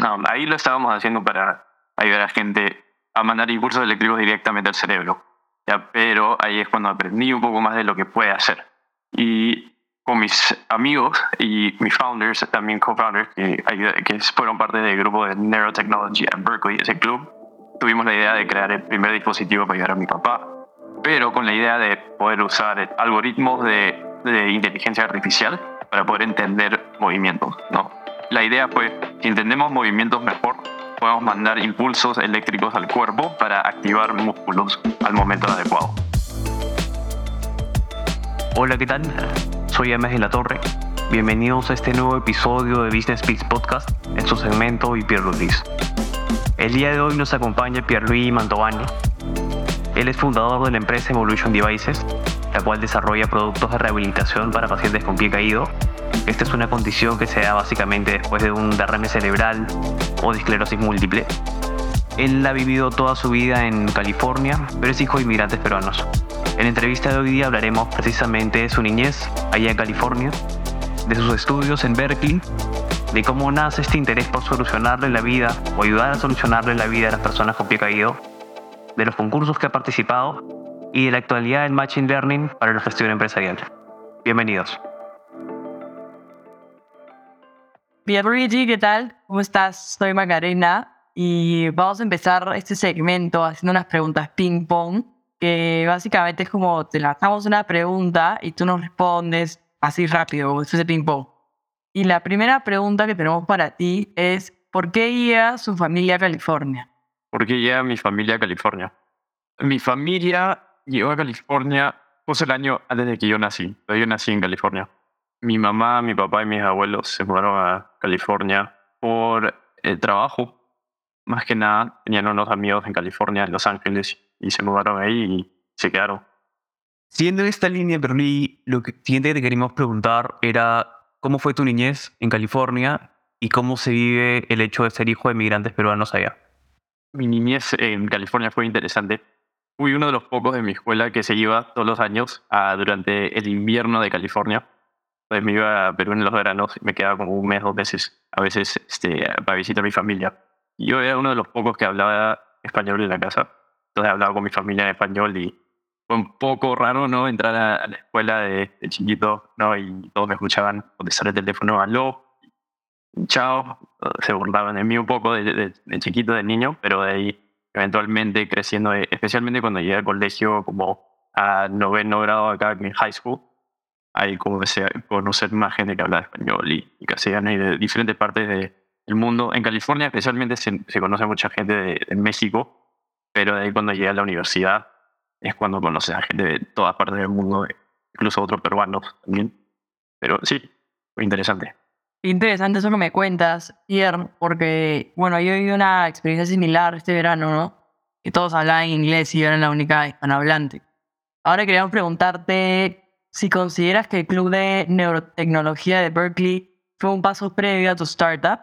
Um, ahí lo estábamos haciendo para ayudar a la gente a mandar impulsos eléctricos directamente al cerebro. ¿ya? Pero ahí es cuando aprendí un poco más de lo que puede hacer. Y con mis amigos y mis founders, también co-founders, que, que fueron parte del grupo de Neurotechnology at Berkeley, ese club, tuvimos la idea de crear el primer dispositivo para ayudar a mi papá, pero con la idea de poder usar algoritmos de, de inteligencia artificial para poder entender movimientos. ¿no? La idea fue, entendemos movimientos mejor, podemos mandar impulsos eléctricos al cuerpo para activar músculos al momento adecuado. Hola, ¿qué tal? Soy Ames de la Torre. Bienvenidos a este nuevo episodio de Business Speaks Podcast en su segmento Pierre Luis. El día de hoy nos acompaña Pierluigi Mantovani. Él es fundador de la empresa Evolution Devices, la cual desarrolla productos de rehabilitación para pacientes con pie caído. Esta es una condición que se da básicamente después de un derrame cerebral o de esclerosis múltiple. Él ha vivido toda su vida en California, pero es hijo de inmigrantes peruanos. En la entrevista de hoy día hablaremos precisamente de su niñez allá en California, de sus estudios en Berkeley, de cómo nace este interés por solucionarle la vida o ayudar a solucionarle la vida a las personas con pie caído, de los concursos que ha participado y de la actualidad del Machine Learning para la gestión empresarial. Bienvenidos. Bien, Luigi, ¿qué tal? ¿Cómo estás? Soy Macarena y vamos a empezar este segmento haciendo unas preguntas ping-pong, que básicamente es como te lanzamos una pregunta y tú nos respondes así rápido, esto es ping-pong. Y la primera pregunta que tenemos para ti es, ¿por qué iba su familia a California? ¿Por qué llega mi familia a California? Mi familia llegó a California pues el año antes de que yo nací. Yo nací en California. Mi mamá, mi papá y mis abuelos se mudaron a California por el trabajo. Más que nada, tenían unos amigos en California, en Los Ángeles, y se mudaron ahí y se quedaron. Siguiendo esta línea, Bernie, lo que siguiente que te queríamos preguntar era cómo fue tu niñez en California y cómo se vive el hecho de ser hijo de migrantes peruanos allá. Mi niñez en California fue interesante fui uno de los pocos de mi escuela que se iba todos los años durante el invierno de California. Entonces me iba a Perú en los veranos y me quedaba como un mes, dos meses, a veces este, para visitar a mi familia. Yo era uno de los pocos que hablaba español en la casa. Entonces hablaba con mi familia en español y fue un poco raro, ¿no? Entrar a, la escuela de, chiquito, ¿no? Y todos me escuchaban contestar el teléfono, aló, chao. Se burlaban de mí un poco de, de chiquito, de niño, pero de ahí eventualmente creciendo, eh, especialmente cuando llegué al colegio como a noveno grado acá en high school, ahí como conocer más gente que habla español y, y castellano y de diferentes partes del mundo. En California especialmente se, se conoce mucha gente de, México, pero de ahí cuando llegué a la universidad es cuando conoces a gente de todas partes del mundo, incluso otros peruanos también. Pero sí, interesante. Interesante eso que me cuentas, Pierre, porque, bueno, yo viví una experiencia similar este verano, ¿no? Que todos hablaban inglés y yo era la única hispanohablante. Ahora queríamos preguntarte si consideras que el Club de Neurotecnología de Berkeley fue un paso previo a tu startup.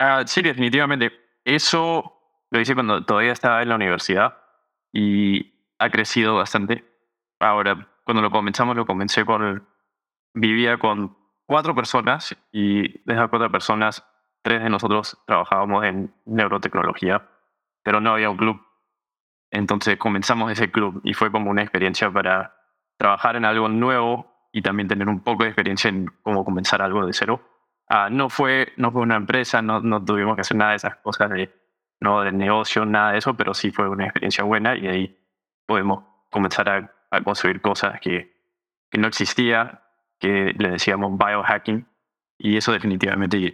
Uh, sí, definitivamente. Eso lo hice cuando todavía estaba en la universidad y ha crecido bastante. Ahora, cuando lo comenzamos, lo comencé con... Vivía con cuatro personas y de esas cuatro personas, tres de nosotros trabajábamos en neurotecnología, pero no había un club. Entonces comenzamos ese club y fue como una experiencia para trabajar en algo nuevo y también tener un poco de experiencia en cómo comenzar algo de cero. Ah, no, fue, no fue una empresa, no, no tuvimos que hacer nada de esas cosas de, no, de negocio, nada de eso, pero sí fue una experiencia buena y ahí podemos comenzar a, a construir cosas que, que no existía que le decíamos biohacking, y eso definitivamente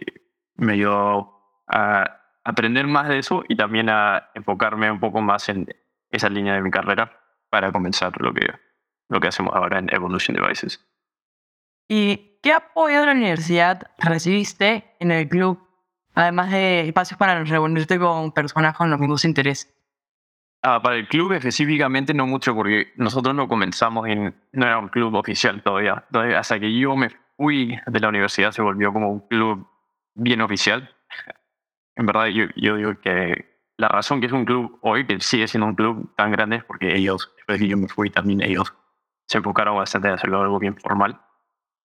me ayudó a aprender más de eso y también a enfocarme un poco más en esa línea de mi carrera para comenzar lo que, lo que hacemos ahora en Evolution Devices. ¿Y qué apoyo de la universidad recibiste en el club, además de espacios para reunirte con personas con los mismos intereses? Ah, para el club específicamente no mucho, porque nosotros no comenzamos en, no era un club oficial todavía. todavía. Hasta que yo me fui de la universidad se volvió como un club bien oficial. En verdad, yo, yo digo que la razón que es un club hoy, que sigue siendo un club tan grande, es porque ellos, después de que yo me fui, también ellos se enfocaron bastante en hacerlo algo bien formal.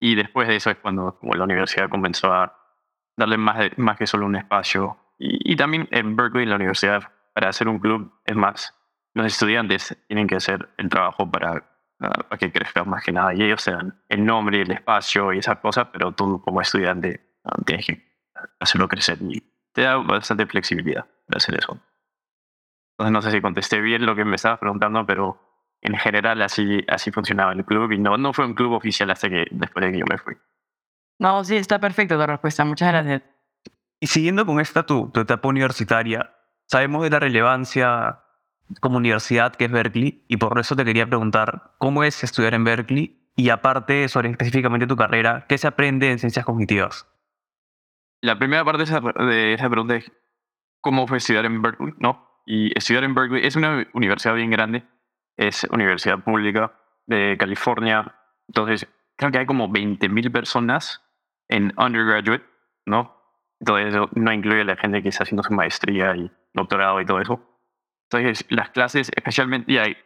Y después de eso es cuando como la universidad comenzó a darle más, más que solo un espacio. Y, y también en Berkeley, la universidad, para hacer un club, es más, los estudiantes tienen que hacer el trabajo para, para que crezca más que nada. Y ellos se dan el nombre, el espacio y esas cosas, pero tú como estudiante ah, tienes que hacerlo crecer y te da bastante flexibilidad para hacer eso. Entonces no sé si contesté bien lo que me estabas preguntando, pero en general así, así funcionaba el club y no, no fue un club oficial hasta que después de que yo me fui. No, sí, está perfecto tu respuesta. Muchas gracias. Y siguiendo con esta tu, tu etapa universitaria, sabemos de la relevancia como universidad que es Berkeley y por eso te quería preguntar cómo es estudiar en Berkeley y aparte sobre específicamente tu carrera, ¿qué se aprende en ciencias cognitivas? La primera parte de esa, de esa pregunta es cómo fue estudiar en Berkeley, ¿no? Y estudiar en Berkeley es una universidad bien grande, es universidad pública de California, entonces creo que hay como 20.000 personas en undergraduate, ¿no? Entonces no incluye la gente que está haciendo su maestría y doctorado y todo eso. Entonces las clases, especialmente, y ahí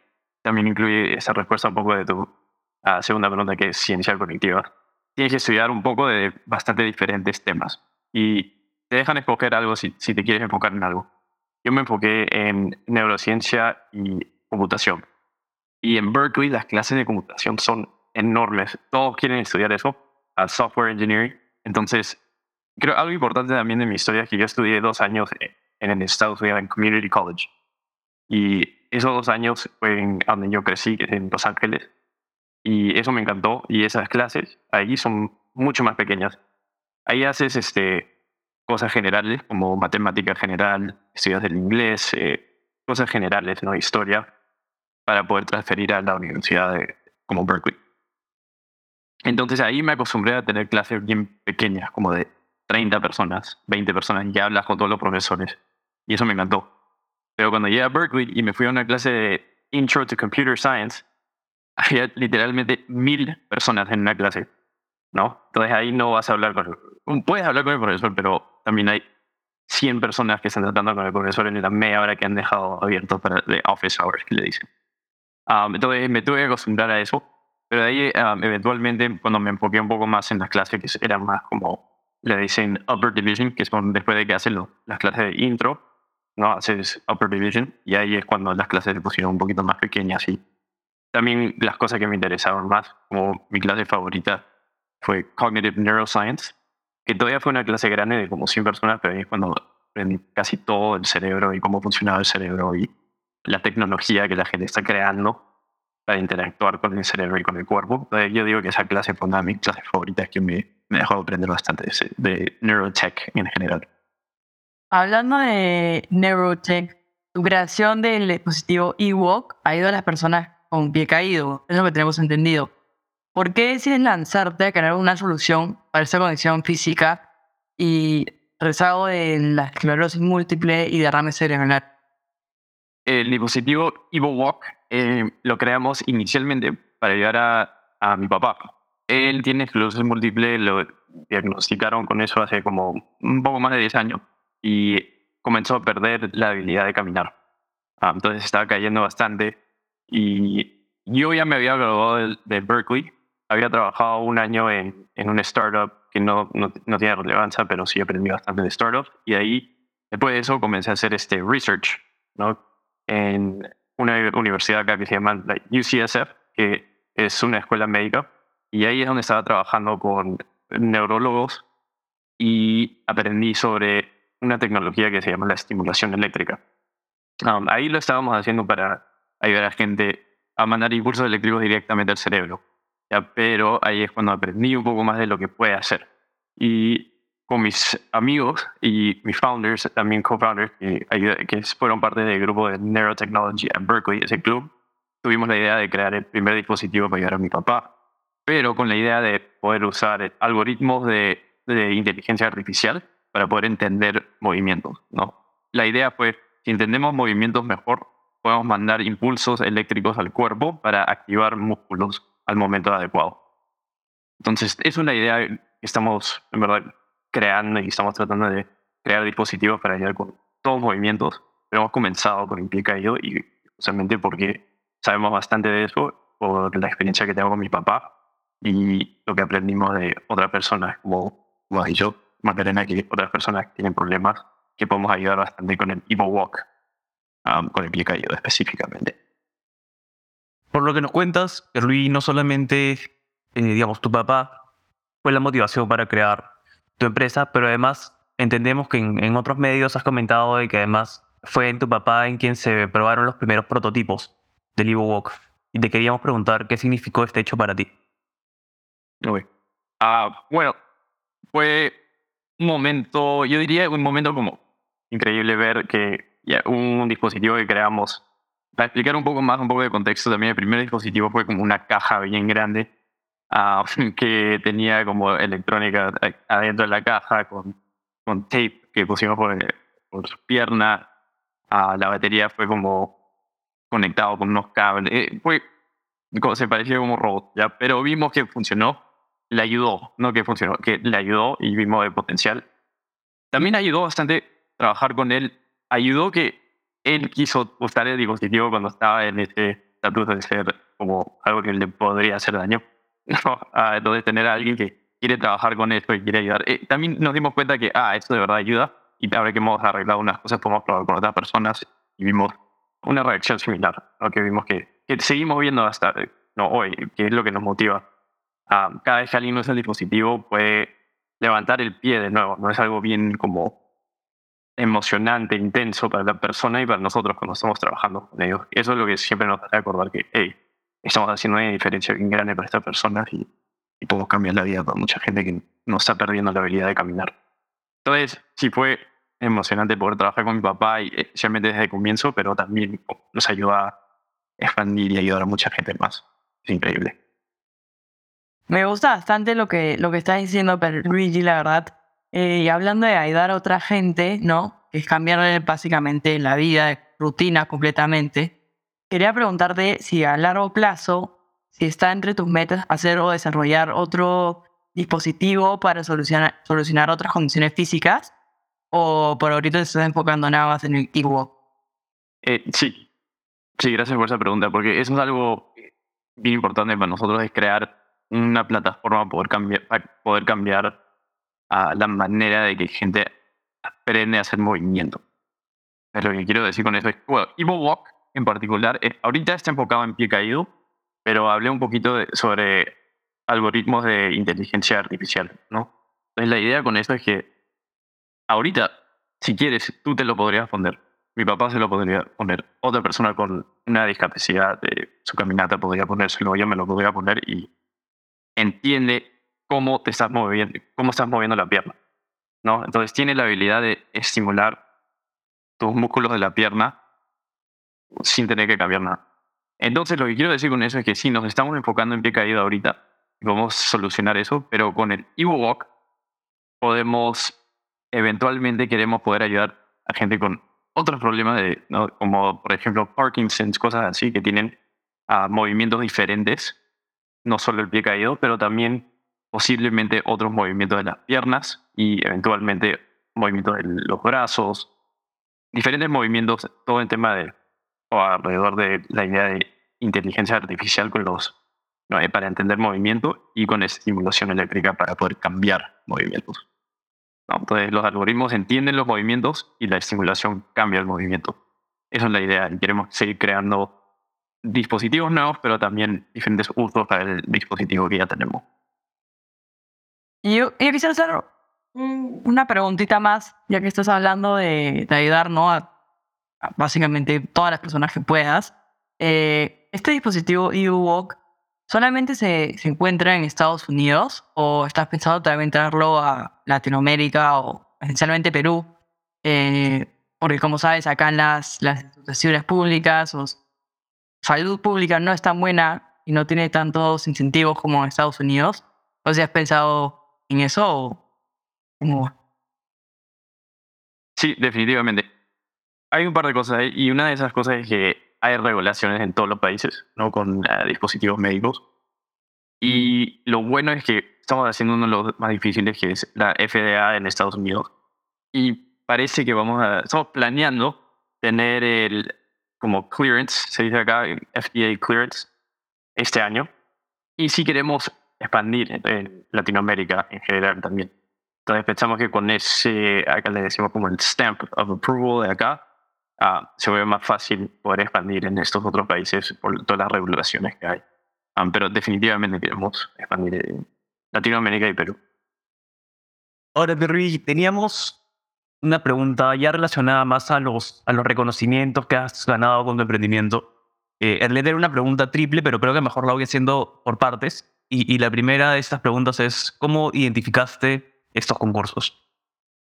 también incluye esa respuesta un poco de tu uh, segunda pregunta que es ciencia cognitiva. Tienes que estudiar un poco de bastante diferentes temas y te dejan escoger algo si, si te quieres enfocar en algo. Yo me enfoqué en neurociencia y computación. Y en Berkeley las clases de computación son enormes. Todos quieren estudiar eso, al software engineering. Entonces, creo algo importante también de mi historia es que yo estudié dos años en el Estados Unidos en Community College. Y esos dos años fue en donde yo crecí, en Los Ángeles. Y eso me encantó. Y esas clases ahí son mucho más pequeñas. Ahí haces este, cosas generales como matemática general, estudios del inglés, eh, cosas generales, ¿no? Historia, para poder transferir a la universidad de, como Berkeley. Entonces ahí me acostumbré a tener clases bien pequeñas, como de 30 personas, 20 personas, y ya hablas con todos los profesores. Y eso me encantó. Pero cuando llegué a Berkeley y me fui a una clase de Intro to Computer Science, había literalmente mil personas en una clase. ¿no? Entonces ahí no vas a hablar con... Puedes hablar con el profesor, pero también hay 100 personas que están tratando con el profesor en la media hora que han dejado abierto para de office hours, que le dicen. Um, entonces me tuve que acostumbrar a eso, pero de ahí um, eventualmente cuando me enfoqué un poco más en las clases que eran más como le dicen upper division, que es después de que hacen las clases de intro, no haces upper division y ahí es cuando las clases se pusieron un poquito más pequeñas y también las cosas que me interesaban más, como mi clase favorita fue Cognitive Neuroscience, que todavía fue una clase grande de como 100 personas, pero ahí es cuando aprendí casi todo el cerebro y cómo funcionaba el cerebro y la tecnología que la gente está creando para interactuar con el cerebro y con el cuerpo. Entonces, yo digo que esa clase fue una de mis clases favoritas que me, me dejó aprender bastante de, neurotech en general. Hablando de neurotech, tu creación del dispositivo eWalk ha ido a las personas con pie caído, es lo que tenemos entendido. ¿Por qué decides lanzarte a crear una solución para esa condición física y rezago de la esclerosis múltiple y derrame cerebral? El dispositivo EvoWalk eh, lo creamos inicialmente para ayudar a, a mi papá. Él tiene esclerosis múltiple, lo diagnosticaron con eso hace como un poco más de 10 años y comenzó a perder la habilidad de caminar. Ah, entonces estaba cayendo bastante y yo ya me había graduado de Berkeley había trabajado un año en, en un startup que no, no, no, tiene relevancia, pero sí aprendí bastante de startups. Y ahí, después de eso, comencé a hacer este research ¿no? En una universidad acá que se llama UCSF, que es una escuela médica. Y ahí es donde estaba trabajando con neurólogos y aprendí sobre una tecnología que se llama la estimulación eléctrica. Um, ahí lo estábamos haciendo para ayudar a gente a mandar impulsos eléctricos directamente al cerebro pero ahí es cuando aprendí un poco más de lo que puede hacer. Y con mis amigos y mis founders, también co-founders, que, fueron parte del grupo de Neurotechnology at Berkeley, ese club, tuvimos la idea de crear el primer dispositivo para ayudar a mi papá, pero con la idea de poder usar algoritmos de, de inteligencia artificial para poder entender movimientos. ¿no? La idea fue, si entendemos movimientos mejor, podemos mandar impulsos eléctricos al cuerpo para activar músculos al momento adecuado. Entonces, es una idea que estamos, en verdad, creando y estamos tratando de crear dispositivos para ayudar con todos los movimientos. Pero hemos comenzado con pie caído y justamente porque sabemos bastante de eso por la experiencia que tengo con mi papá y lo que aprendimos de otras personas como, como yo, Macarena que otras personas que tienen problemas, que podemos ayudar bastante con el Evo Walk, um, con pie caído específicamente. Por lo que nos cuentas, Luis, no solamente, eh, digamos, tu papá fue la motivación para crear tu empresa, pero además entendemos que en, en otros medios has comentado de que además fue en tu papá en quien se probaron los primeros prototipos del Evo Walk. Y te queríamos preguntar qué significó este hecho para ti. Okay. Ah, bueno, fue un momento, yo diría un momento como increíble ver que ya un dispositivo que creamos. Para explicar un poco más, un poco de contexto también, el primer dispositivo fue como una caja bien grande ah, que tenía como electrónica adentro de la caja con, con tape que pusimos por, por su pierna. Ah, la batería fue como conectado con unos cables. Eh, fue, se parecía como robot, ¿ya? Pero vimos que funcionó, le ayudó, no que funcionó, que le ayudó y vimos el potencial. También ayudó bastante trabajar con él. Ayudó que él quiso usar el dispositivo cuando estaba en ese estatus de ser como algo que le podría hacer daño. ¿no? Ah, entonces, tener a alguien que quiere trabajar con esto y quiere ayudar. Eh, también nos dimos cuenta que, ah, esto de verdad ayuda. Y ahora que hemos arreglado unas cosas, podemos probar con otras personas y vimos una reacción similar, ¿no? que vimos que, seguimos viendo hasta no, hoy, que es lo que nos motiva. cada vez que alguien usa el dispositivo puede levantar el pie de nuevo, no es algo bien como emocionante, intenso para la persona y para nosotros cuando estamos trabajando con ellos. Eso es lo que siempre nos hace acordar que, hey, estamos haciendo una diferencia bien grande para estas personas y, y podemos cambiar la vida para mucha gente que no está perdiendo la habilidad de caminar. Entonces, sí fue emocionante poder trabajar con mi papá, y, eh, especialmente desde el comienzo, pero también nos ayuda a expandir y ayudar a mucha gente más. Es increíble. Me gusta bastante lo que, lo que estás diciendo, Luigi, la verdad. Eh, y hablando de ayudar a otra gente, ¿no? Que es cambiarle básicamente la vida, rutina completamente. Quería preguntarte si a largo plazo, si está entre tus metas hacer o desarrollar otro dispositivo para solucionar, solucionar otras condiciones físicas ¿O por ahorita te estás enfocando nada más en el Evo? Eh, sí. Sí, gracias por esa pregunta, porque eso es algo bien importante para nosotros, es crear una plataforma poder cambiar, poder cambiar a la manera de que gente aprende a hacer movimiento. lo que quiero decir con eso es, bueno, Evo Walk en particular, eh, ahorita está enfocado en pie caído, pero hablé un poquito sobre algoritmos de inteligencia artificial, ¿no? Entonces la idea con eso es que ahorita, si quieres, tú te lo podrías poner. Mi papá se lo podría poner. Otra persona con una discapacidad de su caminata podría ponérselo. Yo me lo podría poner y entiende cómo te estás moviendo, cómo estás moviendo la pierna. ¿no? Entonces tiene la habilidad de estimular tus músculos de la pierna sin tener que cambiar nada. Entonces lo que quiero decir con eso es que sí, nos estamos enfocando en pie caído ahorita vamos a solucionar eso, pero con el Evo Walk podemos eventualmente queremos poder ayudar a gente con otros problemas, de, como por ejemplo Parkinson's, cosas así, que tienen uh, movimientos diferentes, no solo el pie caído, pero también posiblemente otros movimientos de las piernas y eventualmente movimientos de los brazos, diferentes movimientos, todo el tema de, o alrededor de la idea de inteligencia artificial con los, no, para entender movimiento y con estimulación eléctrica para poder cambiar movimientos. Entonces los algoritmos entienden los movimientos y la estimulación cambia el movimiento. Esa es la idea. Y queremos seguir creando dispositivos nuevos, pero también diferentes usos para el dispositivo que ya tenemos. Y yo, quisiera hacer una preguntita más, ya que estás hablando de, ayudar a, básicamente todas las personas que puedas. Eh, este dispositivo EUWalk ¿Solamente se, se, encuentra en Estados Unidos o estás pensando también traerlo a Latinoamérica o esencialmente Perú? Eh, porque como sabes, acá en las, las instituciones públicas o salud pública no es tan buena y no tiene tantos incentivos como en Estados Unidos. ¿O has pensado en eso o cómo? Sí, definitivamente. Hay un par de cosas y una de esas cosas es que hay regulaciones en todos los países, ¿no? Con dispositivos médicos. Y lo bueno es que estamos haciendo uno de los más difíciles, que es la FDA en Estados Unidos. Y parece que vamos a, estamos planeando tener el, como clearance, se dice acá, FDA clearance, este año. Y si queremos expandir en Latinoamérica en general también. Entonces pensamos que con ese, acá le decimos como el stamp of approval de acá, ah, se ve más fácil poder expandir en estos otros países por todas las regulaciones que hay. Ah, pero definitivamente queremos expandir en Latinoamérica y Perú. Ahora, Perry, teníamos una pregunta ya relacionada más a los, a los reconocimientos que has ganado con tu emprendimiento. Eh, era una pregunta triple, pero creo que mejor la voy haciendo por partes. Y, y la primera de estas preguntas es, ¿cómo identificaste estos concursos?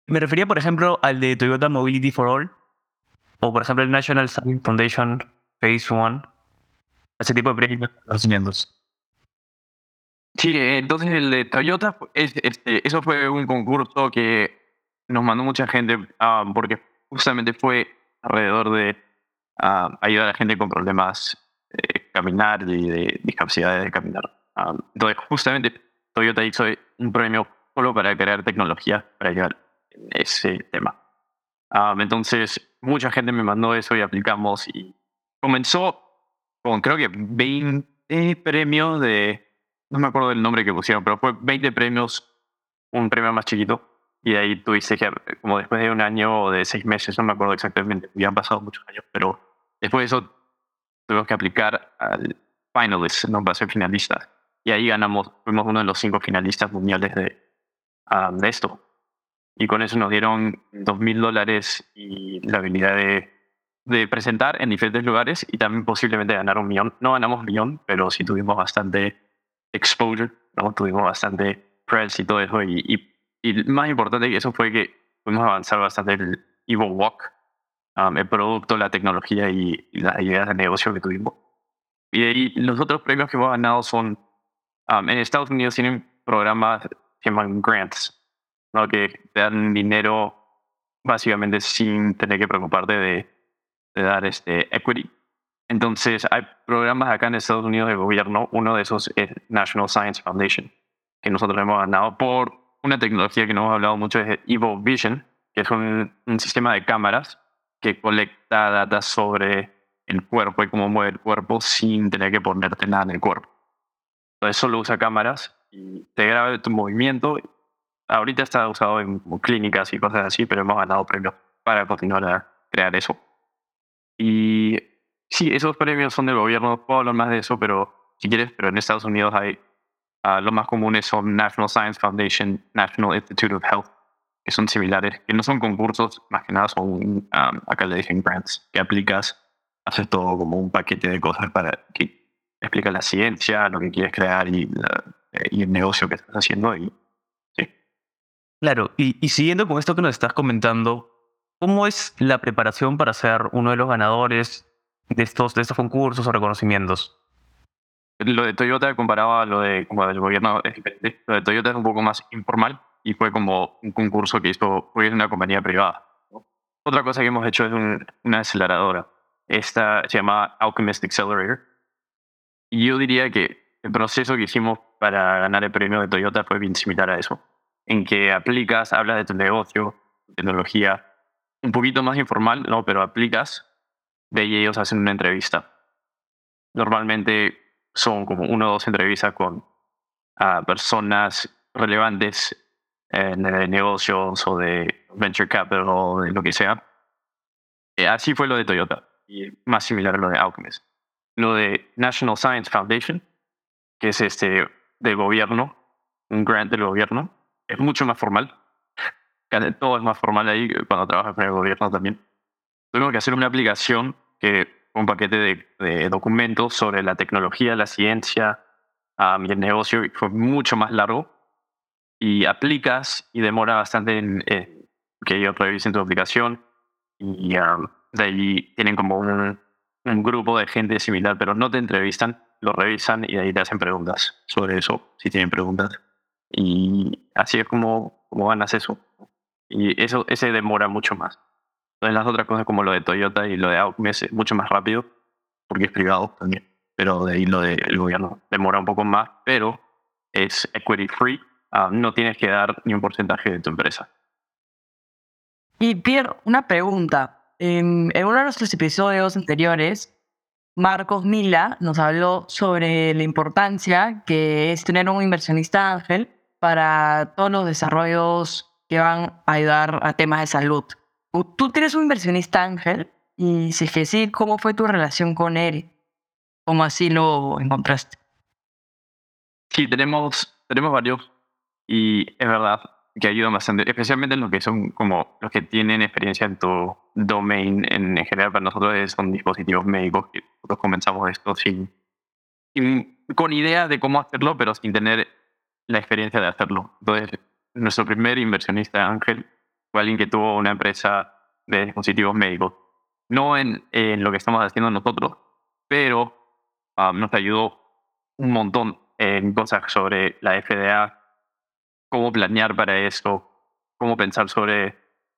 Me refería, por ejemplo, al de Toyota Mobility for All, o por ejemplo el National Science Foundation Phase One, ese tipo de premios, reconocimientos. Sí, entonces el de Toyota, es, este, eso fue un concurso que nos mandó mucha gente ah, porque justamente fue alrededor de ah, ayudar a la gente con problemas de caminar y de discapacidades de caminar. Ah, entonces, justamente Toyota hizo un premio solo para crear tecnología para ayudar en ese tema. entonces, mucha gente me mandó eso y aplicamos y comenzó con creo que 20 premios de no me acuerdo del nombre que pusieron, pero fue 20 premios, un premio más chiquito. Y ahí tuviste que, como después de un año o de seis meses, no me acuerdo exactamente, ya han pasado muchos años, pero después de eso tuvimos que aplicar al finalist, no para ser finalistas. Y ahí ganamos, fuimos uno de los cinco finalistas mundiales de, ah, de esto. Y con eso nos dieron dos mil dólares y la habilidad de, de presentar en diferentes lugares y también posiblemente ganar un millón. No ganamos un millón, pero sí tuvimos bastante exposure, ¿no? Tuvimos bastante press y todo eso. Y, y, más importante que eso fue que pudimos avanzar bastante el Evo Walk, um, el producto, la tecnología y, las ideas de negocio que tuvimos. Y ahí los otros premios que hemos ganado son, um, en Estados Unidos tienen programas que llaman grants, ¿no? que te dan dinero básicamente sin tener que preocuparte de, de dar este equity. Entonces, hay programas acá en Estados Unidos de gobierno. Uno de esos es National Science Foundation, que nosotros hemos ganado por una tecnología que no hemos hablado mucho, es Evo Vision, que es un, sistema de cámaras que colecta datos sobre el cuerpo y cómo mueve el cuerpo sin tener que ponerte nada en el cuerpo. Entonces, solo usa cámaras y te graba tu movimiento. Ahorita está usado en clínicas y cosas así, pero hemos ganado premios para continuar a crear eso. Y Sí, esos premios son del gobierno, puedo hablar más de eso, pero si quieres, pero en Estados Unidos hay, uh, los más comunes son National Science Foundation, National Institute of Health, que son similares, que no son concursos, más que nada son, um, acá le dicen grants, que aplicas, haces todo como un paquete de cosas para que explica la ciencia, lo que quieres crear y, eh, y el negocio que estás haciendo. Y. Claro, y, siguiendo con esto que nos estás comentando, ¿cómo es la preparación para ser uno de los ganadores de estos, de estos concursos o reconocimientos? Lo de Toyota comparaba a lo de como del gobierno es. Lo de Toyota es un poco más informal y fue como un concurso que hizo una compañía privada. Otra cosa que hemos hecho es una aceleradora. Esta se llama Alchemist Accelerator. Y yo diría que el proceso que hicimos para ganar el premio de Toyota fue bien similar a eso. En que aplicas, hablas de tu negocio, tecnología, un poquito más informal, ¿no? pero aplicas de ellos hacen una entrevista. Normalmente son como una o dos entrevistas con uh, personas relevantes en de negocios o de venture capital o de lo que sea. Eh, así fue lo de Toyota y más similar a lo de Alchemist. Lo de National Science Foundation, que es este del gobierno, un grant del gobierno, es mucho más formal. Todo es más formal ahí cuando trabajas con el gobierno también tuvimos que hacer una aplicación que un paquete de, documentos sobre la tecnología, la ciencia um, y el negocio fue mucho más largo y aplicas y demora bastante en, que ellos revisen tu aplicación y um, de ahí tienen como un, un, grupo de gente similar, pero no te entrevistan, lo revisan y de ahí te hacen preguntas sobre eso, si tienen preguntas. Y así es como, como ganas eso. Y eso ese demora mucho más. Entonces las otras cosas como lo de Toyota y lo de Audi es mucho más rápido, porque es privado también. Pero de ahí lo del gobierno demora un poco más, pero es equity free. Ah, no tienes que dar ni un porcentaje de tu empresa. Y Pierre, una pregunta. En, en uno de nuestros episodios anteriores, Marcos Mila nos habló sobre la importancia que es tener un inversionista ángel para todos los desarrollos que van a ayudar a temas de salud. ¿Tú tienes un inversionista ángel? Y si es que sí, ¿cómo fue tu relación con él? ¿Cómo así lo encontraste? Sí, tenemos, tenemos varios y es verdad que ayudan bastante, especialmente en los que son como los que tienen experiencia en tu domain. En, general, para nosotros son dispositivos médicos que nosotros comenzamos esto sin, con idea de cómo hacerlo, pero sin tener la experiencia de hacerlo. Entonces, nuestro primer inversionista, Ángel, fue alguien que tuvo una empresa de dispositivos médicos. No en, en lo que estamos haciendo nosotros, pero um, nos ayudó un montón en cosas sobre la FDA, cómo planear para eso, cómo pensar sobre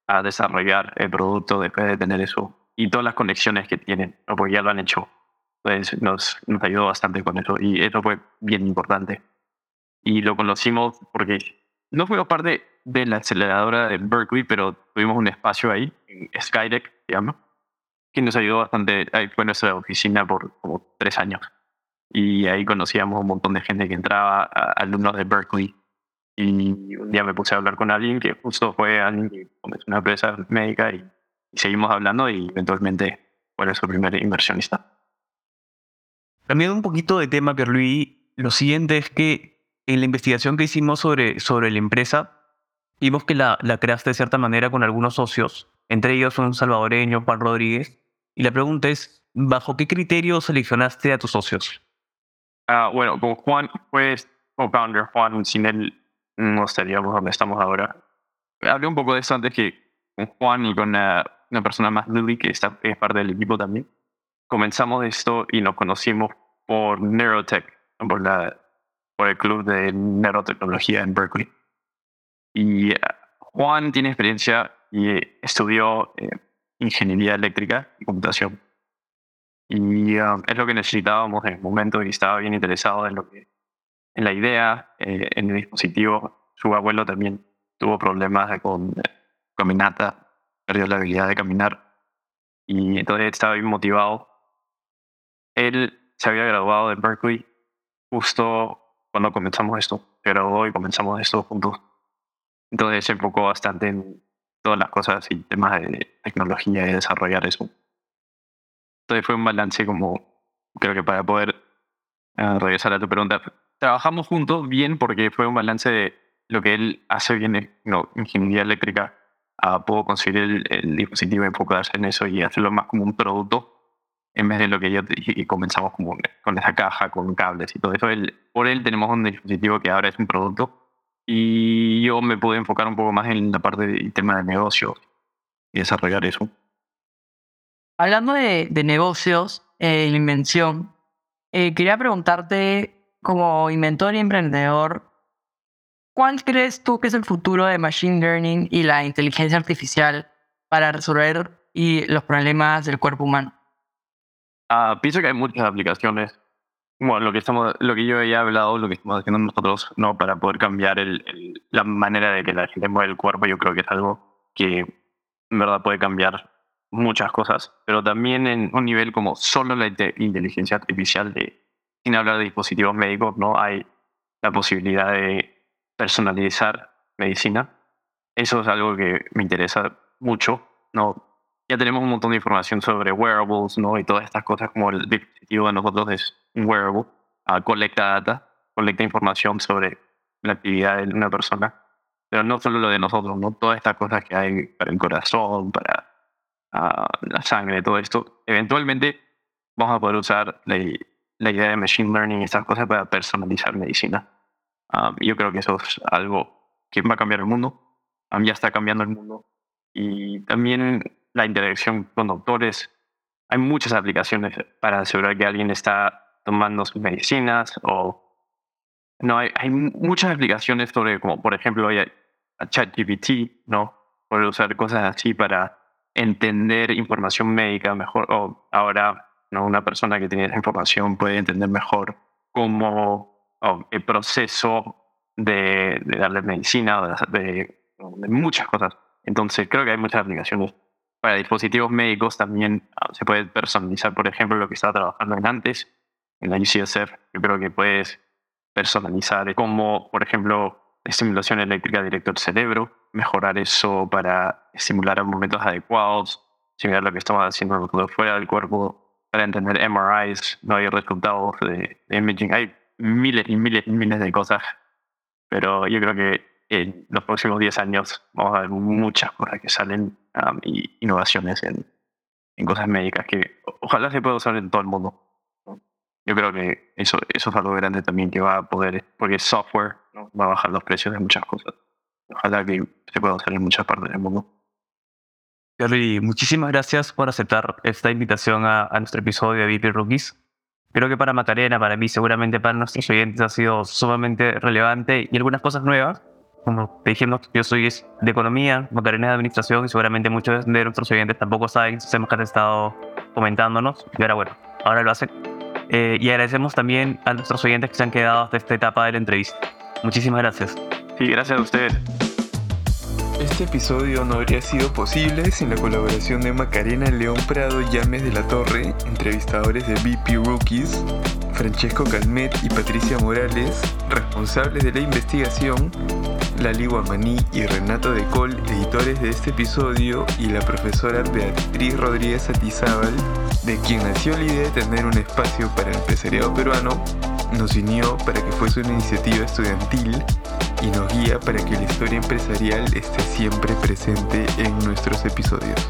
a desarrollar el producto después de tener eso y todas las conexiones que tienen, porque ya lo han hecho. Entonces nos, nos ayudó bastante con eso y eso fue bien importante. Y lo conocimos porque no fuimos parte de la aceleradora de Berkeley, pero tuvimos un espacio ahí, en Skydeck, se llama, que nos ayudó bastante. Ahí fue nuestra oficina por como tres años. Y ahí conocíamos un montón de gente que entraba, alumnos de Berkeley. Y un día me puse a hablar con alguien que justo fue alguien que comenzó una empresa médica y, seguimos hablando y eventualmente fue nuestro primer inversionista. Cambiando un poquito de tema, Pierluigi, lo siguiente es que en la investigación que hicimos sobre, sobre la empresa, vimos que la, la creaste de cierta manera con algunos socios, entre ellos un salvadoreño, Juan Rodríguez. Y la pregunta es, ¿bajo qué criterio seleccionaste a tus socios? Ah, bueno, con Juan fue co-founder. Juan, sin él no estaríamos donde estamos ahora. Hablé un poco de eso antes que con Juan y con una, persona más, Lily, que está, es parte del equipo también. Comenzamos esto y nos conocimos por Neurotech, por la por el club de neurotecnología en Berkeley. Y eh, Juan tiene experiencia y estudió eh, ingeniería eléctrica y computación. Y um, es lo que necesitábamos en el momento y estaba bien interesado en, lo que, en la idea, eh, en el dispositivo. Su abuelo también tuvo problemas con caminata, perdió la habilidad de caminar y entonces estaba bien motivado. Él se había graduado de Berkeley justo cuando comenzamos esto, pero hoy comenzamos esto juntos. Entonces se enfocó bastante en todas las cosas y temas de tecnología y desarrollar eso. Entonces fue un balance como, creo que para poder eh, regresar a tu pregunta, trabajamos juntos bien porque fue un balance de lo que él hace bien, no, ingeniería eléctrica, a puedo conseguir el, el dispositivo, enfocarse en eso y hacerlo más como un producto en vez de lo que yo y comenzamos como con esa caja, con cables y todo eso. por él tenemos un dispositivo que ahora es un producto y yo me pude enfocar un poco más en la parte del tema de negocios y desarrollar eso. Hablando de, de negocios, eh, invención, eh, quería preguntarte como inventor y emprendedor, ¿cuál crees tú que es el futuro de Machine Learning y la inteligencia artificial para resolver y los problemas del cuerpo humano? Uh, pienso que hay muchas aplicaciones. Bueno, lo que, estamos, lo que yo he hablado, lo que estamos haciendo nosotros, ¿no? Para poder cambiar el, el, la manera de que la gente mueve el cuerpo, yo creo que es algo que en verdad puede cambiar muchas cosas, pero también en un nivel como solo la inteligencia artificial, de, sin hablar de dispositivos médicos, ¿no? Hay la posibilidad de personalizar medicina. Eso es algo que me interesa mucho, ¿no? Ya tenemos un montón de información sobre wearables, ¿no? Y todas estas cosas como el dispositivo de nosotros es un wearable, uh, colecta data, colecta información sobre la actividad de una persona, pero no solo lo de nosotros, ¿no? Todas estas cosas que hay para el corazón, para uh, la sangre, todo esto, eventualmente vamos a poder usar la, la idea de machine learning y estas cosas para personalizar medicina. Um, yo creo que eso es algo que va a cambiar el mundo, um, ya está cambiando el mundo. Y también la interacción con doctores. Hay muchas aplicaciones para asegurar que alguien está tomando sus medicinas o... No, hay, hay muchas aplicaciones sobre, como por ejemplo, hay ChatGPT, ¿no? Poder usar cosas así para entender información médica mejor. O ahora, ¿no? Una persona que tiene esa información puede entender mejor cómo el proceso de, de darle medicina, de, de muchas cosas. Entonces, creo que hay muchas aplicaciones para dispositivos médicos también ah, se puede personalizar, por ejemplo, lo que estaba trabajando en antes, en la UCSF. Yo creo que puedes personalizar cómo, por ejemplo, estimulación eléctrica directa al cerebro, mejorar eso para estimular a momentos adecuados, similar a lo que estamos haciendo fuera del cuerpo, para entender MRIs, no hay resultados de, imaging. Hay miles y miles y miles de cosas, pero yo creo que en los próximos 10 años vamos a ver muchas cosas que salen um, y innovaciones en, en cosas médicas que ojalá se pueda usar en todo el mundo. Yo creo que eso, eso es algo grande también que va a poder, porque software va a bajar los precios de muchas cosas. Ojalá que se pueda usar en muchas partes del mundo. Gary, muchísimas gracias por aceptar esta invitación a, a nuestro episodio de VP Rookies. Creo que para Macarena, para mí, seguramente para nuestros oyentes ha sido sumamente relevante y algunas cosas nuevas. Como te dijimos, yo soy de economía, Macarena de administración y seguramente muchos de nuestros oyentes tampoco saben los temas que han estado comentándonos. Y ahora, bueno, ahora lo hacen. Eh, y agradecemos también a nuestros oyentes que se han quedado hasta esta etapa de la entrevista. Muchísimas gracias. Sí, gracias a ustedes. Este episodio no habría sido posible sin la colaboración de Macarena León Prado Llames de la Torre, entrevistadores de BP Rookies, Francesco Calmet y Patricia Morales, responsables de la investigación, Lali Guamaní y Renato De Col, editores de este episodio, y la profesora Beatriz Rodríguez Atizábal, de quien nació la idea de tener un espacio para el empresariado peruano, nos unió para que fuese una iniciativa estudiantil y nos guía para que la historia empresarial esté siempre presente en nuestros episodios.